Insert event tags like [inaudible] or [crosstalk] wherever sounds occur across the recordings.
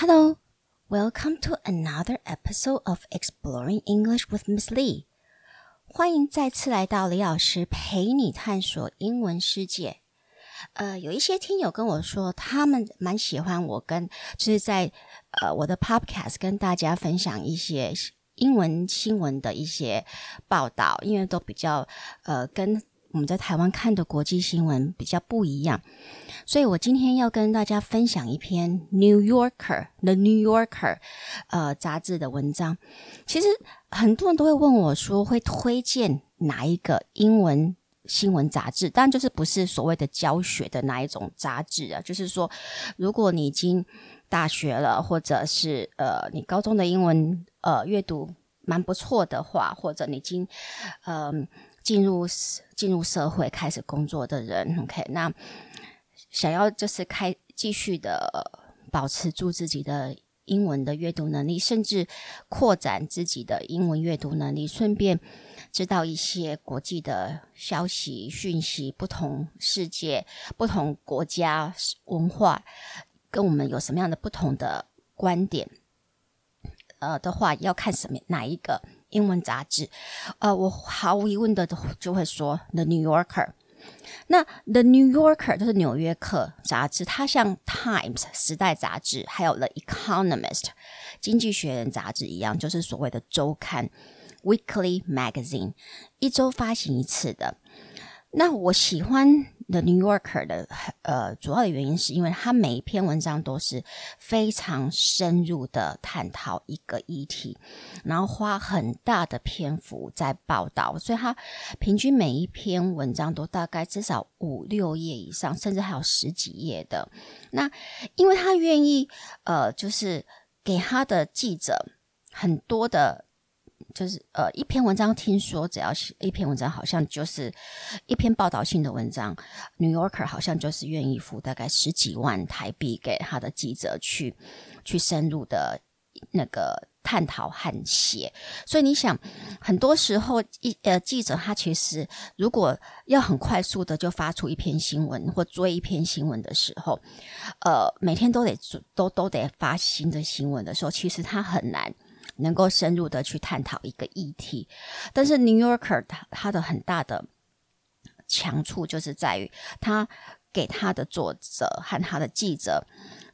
Hello, welcome to another episode of Exploring English with Miss Lee. 欢迎再次来到李老师陪你探索英文世界。呃，有一些听友跟我说，他们蛮喜欢我跟就是在呃我的 Podcast 跟大家分享一些英文新闻的一些报道，因为都比较呃跟。我们在台湾看的国际新闻比较不一样，所以我今天要跟大家分享一篇《New Yorker》The New Yorker 呃杂志的文章。其实很多人都会问我说，会推荐哪一个英文新闻杂志？当然就是不是所谓的教学的哪一种杂志啊，就是说，如果你已经大学了，或者是呃你高中的英文呃阅读蛮不错的话，或者你已经嗯。呃进入进入社会开始工作的人，OK，那想要就是开继续的保持住自己的英文的阅读能力，甚至扩展自己的英文阅读能力，顺便知道一些国际的消息讯息，不同世界、不同国家文化跟我们有什么样的不同的观点，呃的话，要看什么哪一个。英文杂志，呃，我毫无疑问的就会说《The New Yorker》。那《The New Yorker》就是《纽约客》杂志，它像《Times》时代杂志，还有《The Economist》经济学人杂志一样，就是所谓的周刊 （Weekly Magazine），一周发行一次的。那我喜欢。The New Yorker 的呃，主要的原因是因为它每一篇文章都是非常深入的探讨一个议题，然后花很大的篇幅在报道，所以它平均每一篇文章都大概至少五六页以上，甚至还有十几页的。那因为他愿意呃，就是给他的记者很多的。就是呃，一篇文章听说只要写一篇文章，好像就是一篇报道性的文章，《New Yorker》好像就是愿意付大概十几万台币给他的记者去去深入的那个探讨和写。所以你想，很多时候一呃记者他其实如果要很快速的就发出一篇新闻或追一篇新闻的时候，呃，每天都得做都都得发新的新闻的时候，其实他很难。能够深入的去探讨一个议题，但是《New Yorker》它它的很大的强处就是在于，他给他的作者和他的记者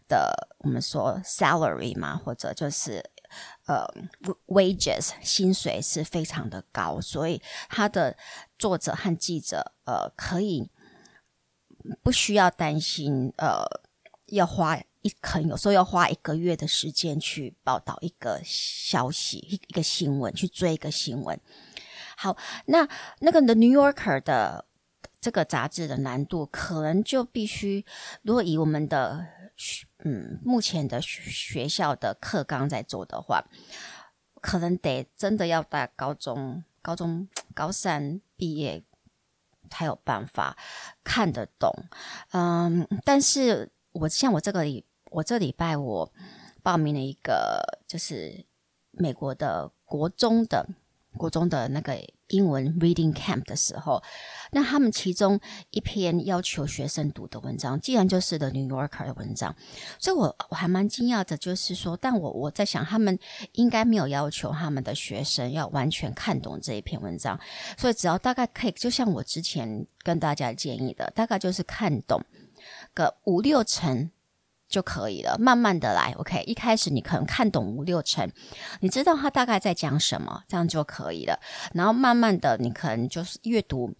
的我们说 salary 嘛，或者就是呃 wages 薪水是非常的高，所以他的作者和记者呃可以不需要担心呃要花。一肯有时候要花一个月的时间去报道一个消息，一一个新闻，去追一个新闻。好，那那个《The New Yorker》的这个杂志的难度，可能就必须，如果以我们的嗯目前的学校的课纲在做的话，可能得真的要在高中、高中高三毕业才有办法看得懂。嗯，但是我像我这个。我这礼拜我报名了一个，就是美国的国中的国中的那个英文 reading camp 的时候，那他们其中一篇要求学生读的文章，既然就是 The New Yorker 的文章，所以我我还蛮惊讶的，就是说，但我我在想，他们应该没有要求他们的学生要完全看懂这一篇文章，所以只要大概可以，就像我之前跟大家建议的，大概就是看懂个五六成。就可以了，慢慢的来，OK。一开始你可能看懂五六成，你知道他大概在讲什么，这样就可以了。然后慢慢的，你可能就是阅读，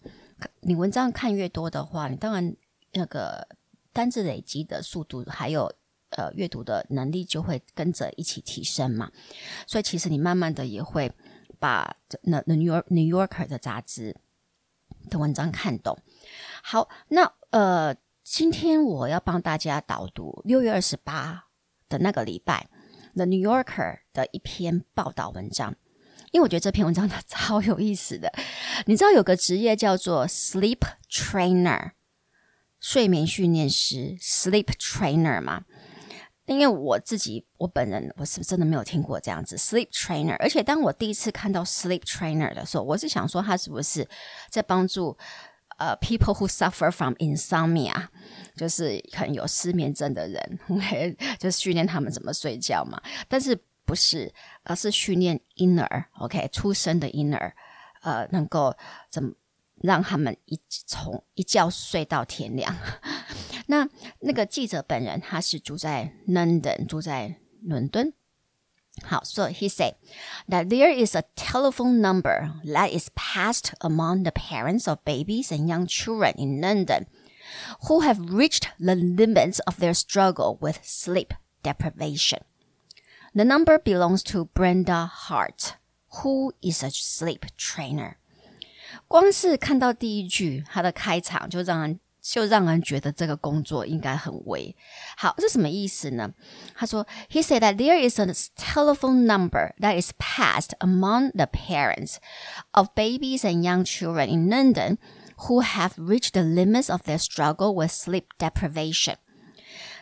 你文章看越多的话，你当然那个单字累积的速度，还有呃阅读的能力就会跟着一起提升嘛。所以其实你慢慢的也会把那那 New York New Yorker 的杂志的文章看懂。好，那呃。今天我要帮大家导读六月二十八的那个礼拜《The New Yorker》的一篇报道文章，因为我觉得这篇文章它 [laughs] 超有意思的。你知道有个职业叫做 Sleep Trainer，睡眠训练师 Sleep Trainer 吗？因为我自己我本人我是真的没有听过这样子 Sleep Trainer，而且当我第一次看到 Sleep Trainer 的时候，我是想说他是不是在帮助。呃、，people who suffer from insomnia，就是可能有失眠症的人，[laughs] OK，就是训练他们怎么睡觉嘛。但是不是，而是训练婴儿，OK，出生的婴儿，呃，能够怎么让他们一从一觉睡到天亮。[laughs] 那那个记者本人他是住在 London，住在伦敦。好，so he said that there is a telephone number that is passed among the parents of babies and young children in London who have reached the limits of their struggle with sleep deprivation. The number belongs to Brenda Hart, who is a sleep trainer. 光是看到第一句，它的开场就让人。 就让人觉得这个工作应该很危。好，这什么意思呢？他说，He said that there is a telephone number that is passed among the parents of babies and young children in London who have reached the limits of their struggle with sleep deprivation。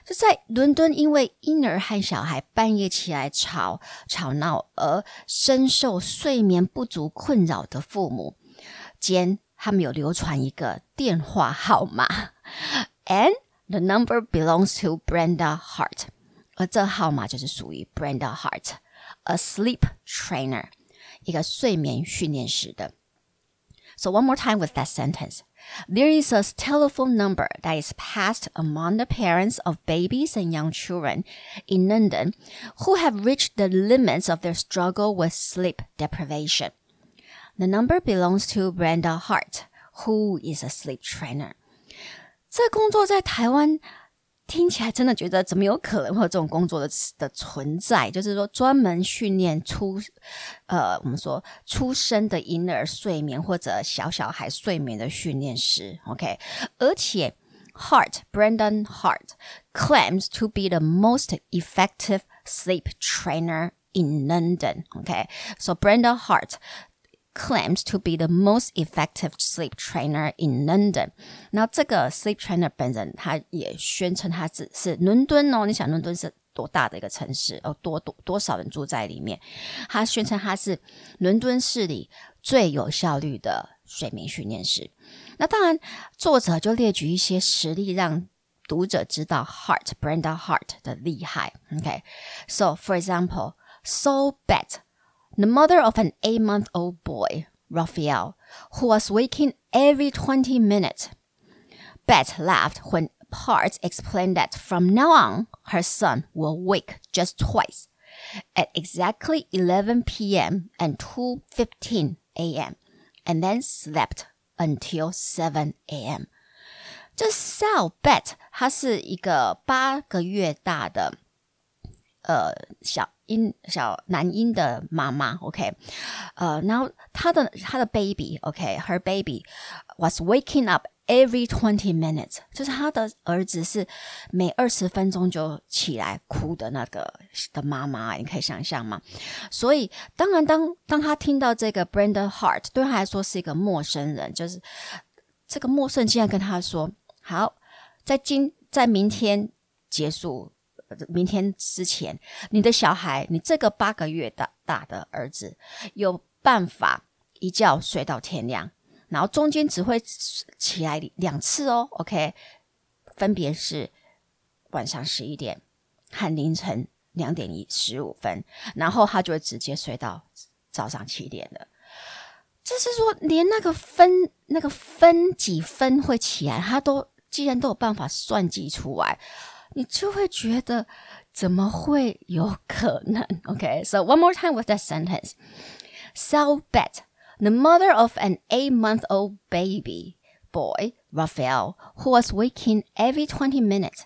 就在伦敦，因为婴儿和小孩半夜起来吵吵闹而深受睡眠不足困扰的父母间。 他们有流传一个电话号码，and the number belongs to Brenda Hart，而这号码就是属于 Brenda Hart，a sleep trainer，一个睡眠训练师的。So one more time with that sentence. There is a telephone number that is passed among the parents of babies and young children in London who have reached the limits of their struggle with sleep deprivation. The number belongs to Brenda Hart, who is a sleep trainer. 这工作在台湾听起来真的觉得怎么有可能会有这种工作的的存在？就是说专门训练出呃我们说出生的婴儿睡眠或者小小孩睡眠的训练师。OK，而且 Hart Brendan Hart claims to be the most effective sleep trainer in London. OK，so Brenda Hart claims to be the most effective sleep trainer in London。那这个 sleep trainer 本人，他也宣称他只是伦敦哦。你想伦敦是多大的一个城市哦？多多多少人住在里面？他宣称他是伦敦市里最有效率的睡眠训练师。那当然，作者就列举一些实例，让读者知道 Hart Brenda Hart 的厉害。OK，so for example, Saul Bett The mother of an eight-month-old boy, Raphael, who was waking every 20 minutes. Beth laughed when Hart explained that from now on, her son will wake just twice, at exactly 11 p.m. and 2.15 a.m., and then slept until 7 a.m. 这 Sal Beth 她是一个八个月大的呃小。 婴小男婴的妈妈，OK，呃，然后他的他的 baby，OK，her baby was waking up every twenty minutes，就是他的儿子是每二十分钟就起来哭的那个的妈妈，你可以想象吗？所以当然当当他听到这个 Brenda Hart 对他来说是一个陌生人，就是这个陌生人竟然跟他说：“好，在今在明天结束。”明天之前，你的小孩，你这个八个月大大的儿子，有办法一觉睡到天亮，然后中间只会起来两次哦，OK，分别是晚上十一点和凌晨两点一十五分，然后他就会直接睡到早上七点了。就是说，连那个分那个分几分会起来，他都既然都有办法算计出来。你就会觉得怎么会有可能？Okay, so one [laughs] more time with that sentence. Sal Bett, the mother of an eight-month-old baby boy, Raphael, who was waking every 20 minutes.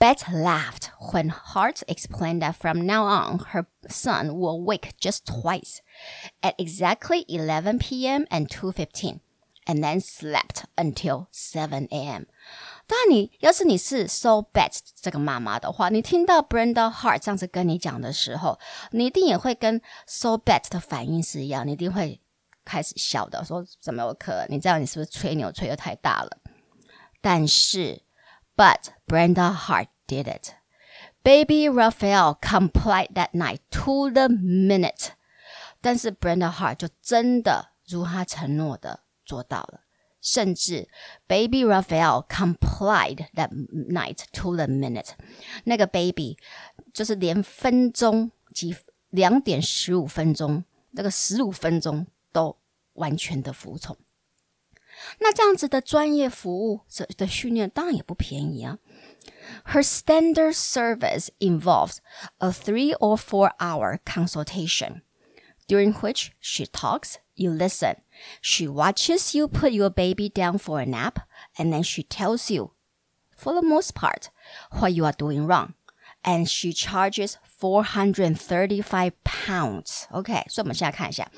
Beth laughed when Hart explained that from now on, her son will wake just twice, at exactly 11 p.m. and 2.15, and then slept until 7 a.m. 但你要是你是 So Bad 这个妈妈的话，你听到 Brenda Hart 这样子跟你讲的时候，你一定也会跟 So Bad 的反应是一样，你一定会开始笑的，说怎么有可能？你知道你是不是吹牛吹得太大了？但是，But Brenda Hart did it. Baby Raphael complied that night to the minute. 但是 Brenda Hart 就真的如他承诺的做到了。甚至 Baby Raphael complied that night to the minute。那个 baby 就是连分钟几两点十五分钟，那个十五分钟都完全的服从。那这样子的专业服务的的训练当然也不便宜啊。Her standard service involves a three or four hour consultation, during which she talks, you listen. She watches you put your baby down for a nap, and then she tells you, for the most part, what you are doing wrong. And she charges four hundred and thirty-five pounds. OK，所以我们现在看一下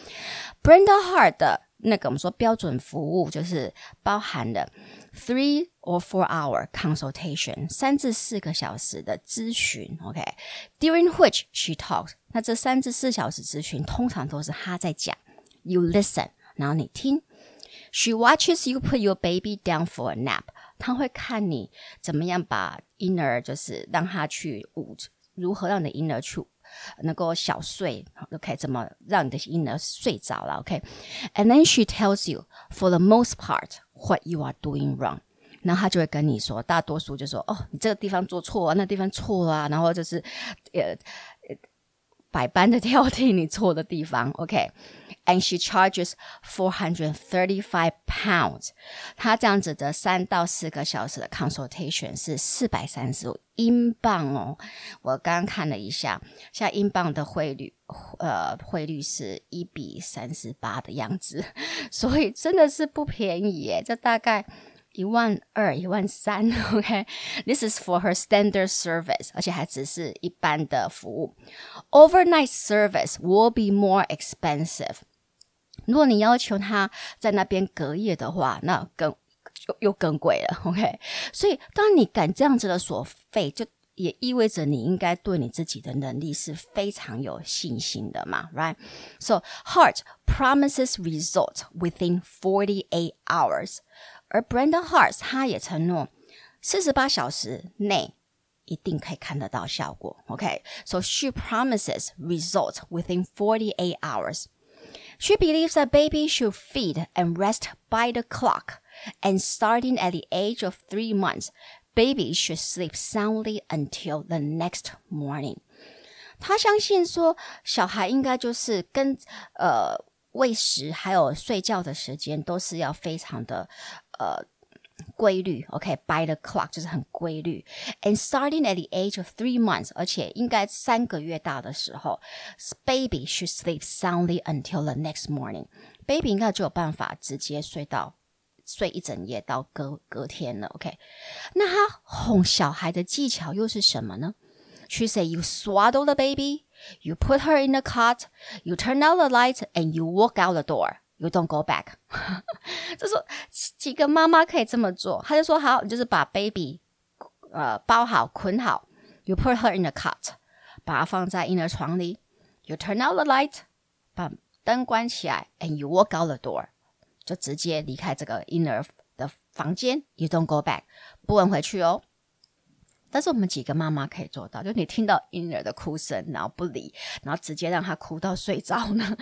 Brenda Hart 的那个我们说标准服务，就是包含了 three or four hour consultation，三至四个小时的咨询。OK，during which she talks，那这三至四小时咨询通常都是她在讲 ，you listen。然后你听，She watches you put your baby down for a nap。她会看你怎么样把婴儿，就是让他去午，如何让你的婴儿去能够小睡，OK？怎么让你的婴儿睡着了，OK？And then she tells you for the most part what you are doing wrong。然后她就会跟你说，大多数就说，哦，你这个地方做错啊，那地方错啊，然后就是，呃。百般的挑剔你错的地方，OK？、okay? she charges four hundred thirty-five pounds。她这样子的三到四个小时的 consultation [laughs] 是四百三十五英镑哦。我刚刚看了一下，现在英镑的汇率，呃，汇率是一比三十八的样子，所以真的是不便宜耶。这大概。一万二、一万三，OK，this、okay? [laughs] is for her standard service，而且还只是一般的服务。Overnight service will be more expensive。 如果你要求他在那边隔夜的话，那更又又更贵了，OK。所以，当你敢这样子的索费，就也意味着你应该对你自己的能力是非常有信心的嘛，Right？So Hart promises result within forty-eight hours。而 Brenda Hart 他也承诺，四十八小时内一定可以看得到效果。OK，so、she promises result within forty-eight hours. She believes that baby should feed and rest by the clock, and starting at the age of three months, baby should sleep soundly until the next morning. 她相信说，小孩应该就是跟呃。喂食还有睡觉的时间都是要非常的呃 规律，OK，by、okay? the clock 就是很规律。And starting at the age of three months，而且应该三个月大的时候，baby should sleep soundly until the next morning。baby 应该就有办法直接睡到睡一整夜到隔隔天了，OK。那他哄小孩的技巧又是什么呢？She say you swaddle the baby。You put her in the cot, you turn out the light, and you walk out the door. You don't go back. 就说几个妈妈可以这么做，他就说好，你就是把 baby 呃包好捆好，you put her in the cot，把它放在婴儿床里，you turn out the light，把灯关起来，and you walk out the door，就直接离开这个婴儿的房间，you don't go back，不能回去哦。但是我们几个妈妈可以做到，就你听到婴儿的哭声，然后不理，然后直接让他哭到睡着呢？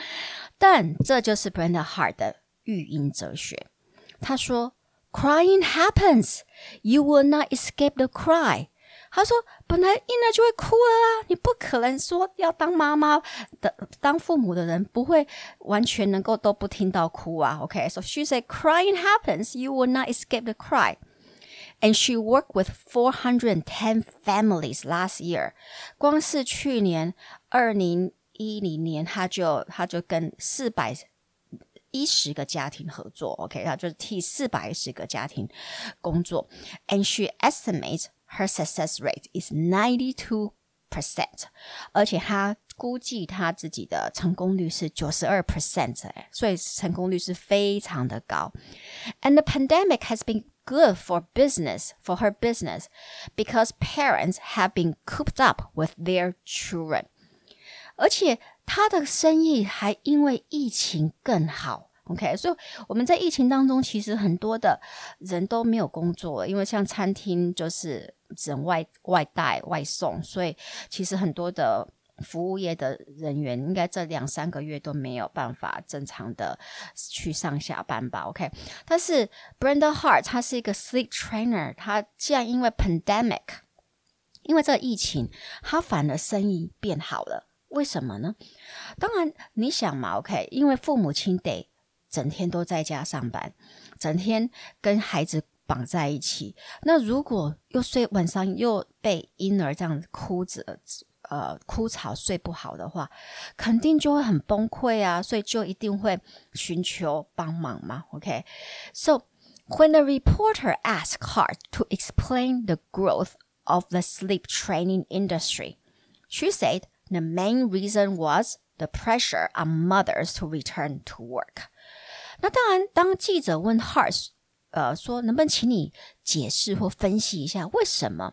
但这就是 Brenda Hart 的育婴哲学。他说：“Crying happens, you will not escape the cry。”他说：“本来婴儿就会哭了啊，你不可能说要当妈妈的、当父母的人不会完全能够都不听到哭啊。” OK，so she said, “Crying happens, you will not escape the cry。” And she worked with 410 families last year。光是去年二零一零年，她就她就跟四百一十个家庭合作，OK，她就替四百一十个家庭工作。And she estimates her success rate is ninety two percent，而且她估计她自己的成功率是九十二 percent，所以成功率是非常的高。And the pandemic has been good for business, for her business, because parents have been cooped up with their children. 而且她的生意还因为疫情更好，OK？所以我们在疫情当中，其实很多的人都没有工作，因为像餐厅就是只能外外带外送，所以其实很多的 服务业的人员，应该这两三个月都没有办法正常的去上下班吧？OK，但是 Brenda Hart 他是一个 sleep trainer，他既然因为 pandemic，因为这个疫情，他反而生意变好了，为什么呢？当然你想嘛，OK，因为父母亲得整天都在家上班，整天跟孩子绑在一起，那如果又睡晚上又被婴儿这样哭着。呃，哭吵睡不好的话，肯定就会很崩溃啊，所以就一定会寻求帮忙嘛。OK，so、okay? when the reporter asked Hart to explain the growth of the sleep training industry, she said the main reason was the pressure on mothers to return to work。那当然，当记者问 Hart，呃，说能不能请你解释或分析一下为什么？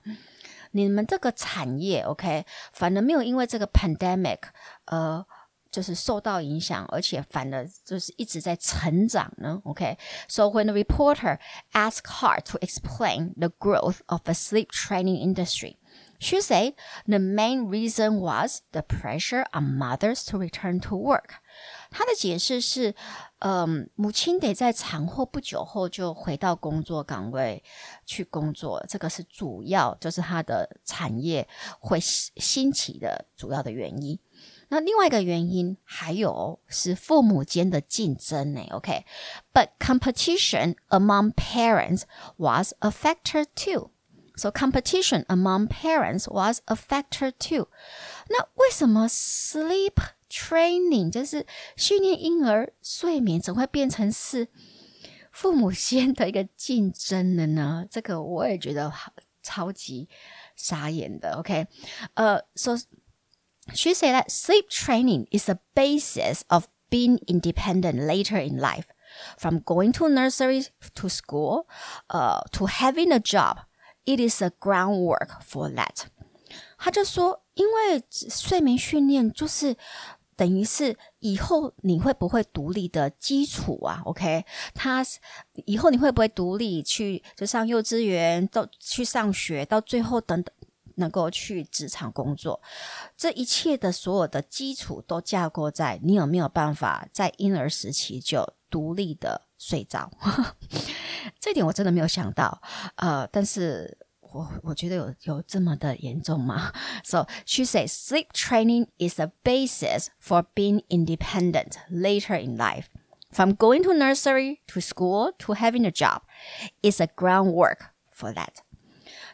你们这个产业，OK，反而没有因为这个 pandemic，呃，就是受到影响，而且反而就是一直在成长呢，OK。So when the reporter asked Hart to explain the growth of the sleep training industry, she said the main reason was the pressure on mothers to return to work. 他的解释是，嗯，母亲得在产后不久后就回到工作岗位去工作，这个是主要，就是他的产业会兴起的主要的原因。那另外一个原因还有是父母间的竞争呢，OK？But competition among parents was a factor too. So competition among parents was a factor too. 那为什么 sleep Training 就是训练婴儿睡眠，怎会变成是父母间的一个竞争的呢？这个我也觉得好超级傻眼的。OK，呃、uh,，so she said that sleep training is the basis of being independent later in life, from going to nursery to school, uh, to having a job. It is a groundwork for that. 他就说，因为睡眠训练就是。 等于是以后你会不会独立的基础啊？OK，他以后你会不会独立去就上幼稚园，到去上学，到最后等等能够去职场工作，这一切的所有的基础都架构在你有没有办法在婴儿时期就独立的睡着。[laughs] 这点我真的没有想到，呃，但是。我我觉得有有这么的严重吗？So she says sleep training is the basis for being independent later in life. From going to nursery to school to having a job is a groundwork for that.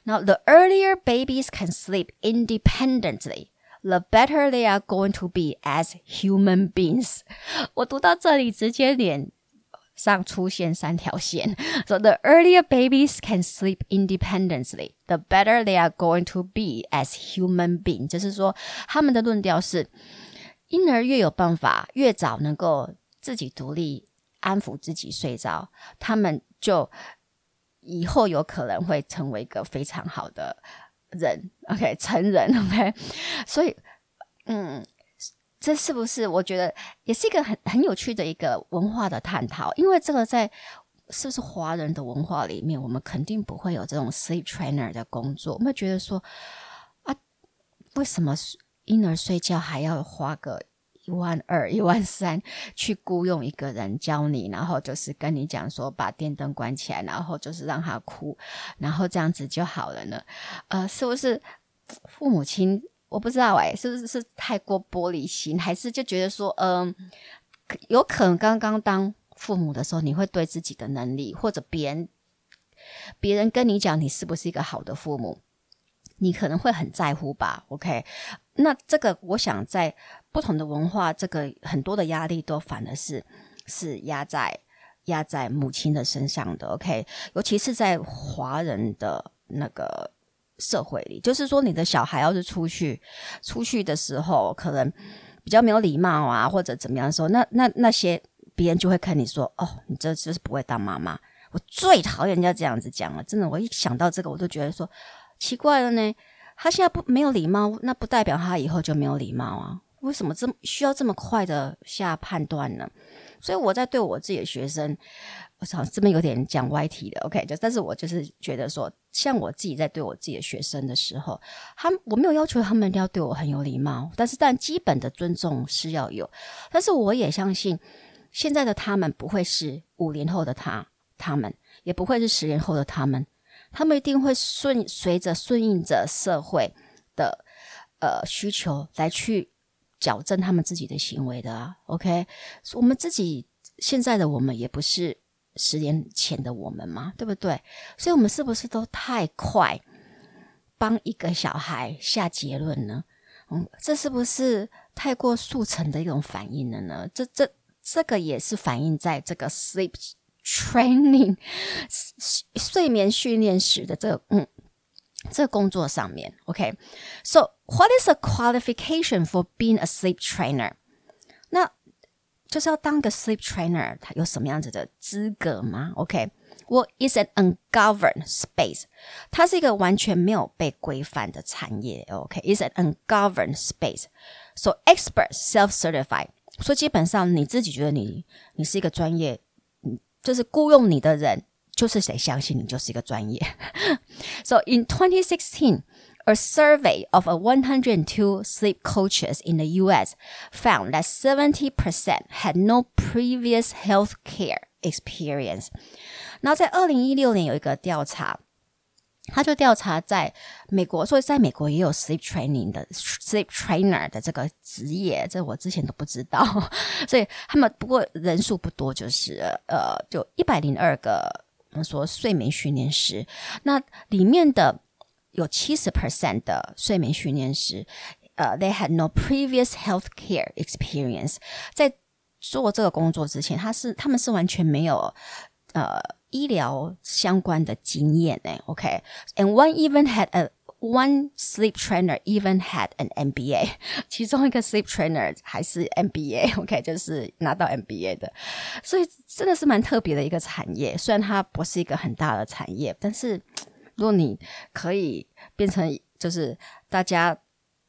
Now, the earlier babies can sleep independently, the better they are going to be as human beings. 我读到这里直接脸。 上出现三条线，so the earlier babies can sleep independently, the better they are going to be as human being。就是说，他们的论调是，婴儿越有办法，越早能够自己独立安抚自己睡着，他们就以后有可能会成为一个非常好的人，OK，成人，OK，所以，嗯。这是不是我觉得也是一个很很有趣的一个文化的探讨？因为这个在是不是华人的文化里面，我们肯定不会有这种 sleep trainer 的工作。我们觉得说啊，为什么婴儿睡觉还要花个一万二、一万三 [laughs] 去雇佣一个人教你，然后就是跟你讲说把电灯关起来，然后就是让他哭，然后这样子就好了呢？呃，是不是父母亲？我不知道哎，是不是是太过玻璃心，还是就觉得说，嗯，有可能刚刚当父母的时候，你会对自己的能力，或者别人别人跟你讲你是不是一个好的父母，你可能会很在乎吧？OK，那这个我想在不同的文化，这个很多的压力都反而是是压在压在母亲的身上的。OK，尤其是在华人的那个。社会里，就是说，你的小孩要是出去，出去的时候，可能比较没有礼貌啊，或者怎么样的时候，那那那些别人就会看你说，哦，你这就是不会当妈妈。我最讨厌人家这样子讲了，真的，我一想到这个，我都觉得说奇怪了呢。他现在不没有礼貌，那不代表他以后就没有礼貌啊。为什么这么需要这么快的下判断呢？所以我在对我自己的学生，我操，这边有点讲歪题的，OK，就但是我就是觉得说，像我自己在对我自己的学生的时候，他我没有要求他们一定要对我很有礼貌，但是但基本的尊重是要有，但是我也相信现在的他们不会是五年后的他，他们也不会是十年后的他们，他们一定会顺随着顺应着社会的呃需求来去。矫正他们自己的行为的啊，OK，我们自己现在的我们也不是十年前的我们嘛，对不对？所以，我们是不是都太快帮一个小孩下结论呢？嗯，这是不是太过速成的一种反应了呢？这、这、这个也是反映在这个 sleep training 睡眠训练时的这个嗯。这个工作上面，OK，So、okay? what is a qualification for being a sleep trainer？那就是要当个 sleep trainer，他有什么样子的资格吗？OK，Well, it's an ungoverned space，它是一个完全没有被规范的产业。OK，it's an ungoverned space，so experts self-certify，所以基本上你自己觉得你你是一个专业，嗯，就是雇佣你的人。 就是谁相信你就是一个专业。 so in 2016, a survey of a 102 sleep coaches in the U.S. found that 70% had no previous healthcare experience. 那在二零一六年有一个调查，他就调查在美国，所以在美国也有 sleep training 的 sleep trainer 的这个职业，这我之前都不知道。所以他们不过人数不多，就是呃，就一百零二个。 [laughs] 我们说睡眠训练师，那里面的有七十 percent 的睡眠训练师，呃、，they had no previous healthcare experience，在做这个工作之前，他是他们是完全没有呃、医疗相关的经验呢，OK，and、one even had a One sleep trainer even had an MBA，[laughs] 其中一个 sleep trainer 还是 MBA，OK，[laughs] 就是拿到 MBA 的，所以真的是蛮特别的一个产业。虽然它不是一个很大的产业，但是如果你可以变成就是大家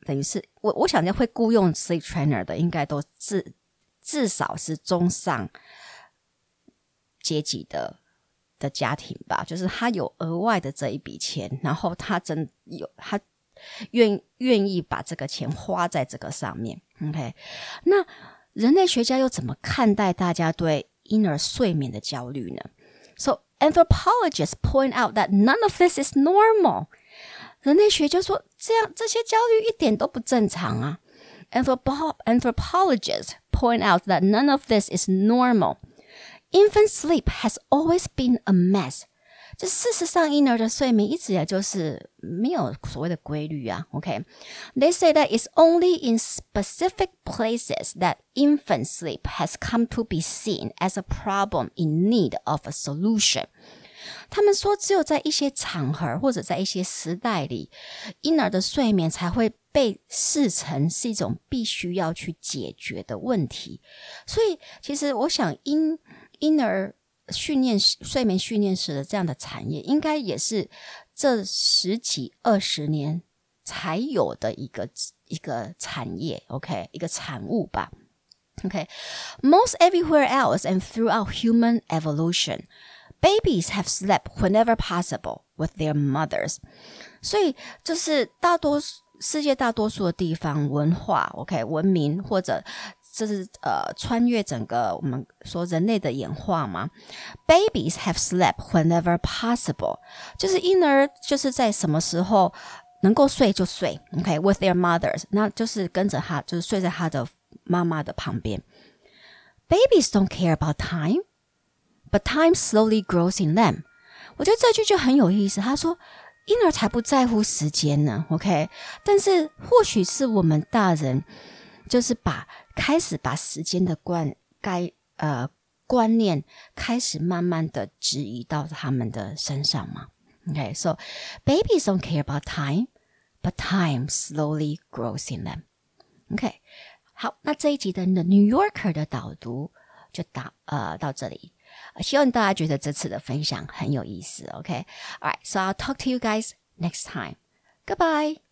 等于是我，我想要会雇佣 sleep trainer 的，应该都至至少是中上阶级的。的家庭吧，就是他有额外的这一笔钱，然后他真有他愿愿意把这个钱花在这个上面。OK，那人类学家又怎么看待大家对婴儿睡眠的焦虑呢？So anthropologists point out that none of this is normal。人类学就说这样这些焦虑一点都不正常啊。Anthropo anthropologists point out that none of this is normal。 Infant sleep has always been a mess。这事实上，婴儿的睡眠一直以来就是没有所谓的规律啊。OK，they say that it's only in specific places that infant sleep has come to be seen as a problem in need of a solution。他们说，只有在一些场合或者在一些时代里，婴儿的睡眠才会被视成是一种必须要去解决的问题。所以，其实我想婴 婴儿训练、睡眠训练师的这样的产业，应该也是这十几二十年才有的一个一个产业，OK，一个产物吧，OK，Most everywhere else and throughout human evolution, babies have slept whenever possible with their mothers。所以，就是大多世界大多数的地方文化，OK，文明或者。这是呃，穿越整个我们说人类的演化嘛。Babies have slept whenever possible，就是婴儿就是在什么时候能够睡就睡，OK，with their mothers，那就是跟着他，就是睡在他的妈妈的旁边。Babies don't care about time，but time slowly grows in them。我觉得这句就很有意思。他说，婴儿才不在乎时间呢，OK，但是或许是我们大人。 就是把开始把时间的观该呃观念开始慢慢的质疑到他们的身上嘛。OK，so babies don't care about time，but time slowly grows in them。OK，好，那这一集的 The New Yorker 的导读就到呃到这里，希望大家觉得这次的分享很有意思。OK，Alright，so I'll talk to you guys next time。Goodbye。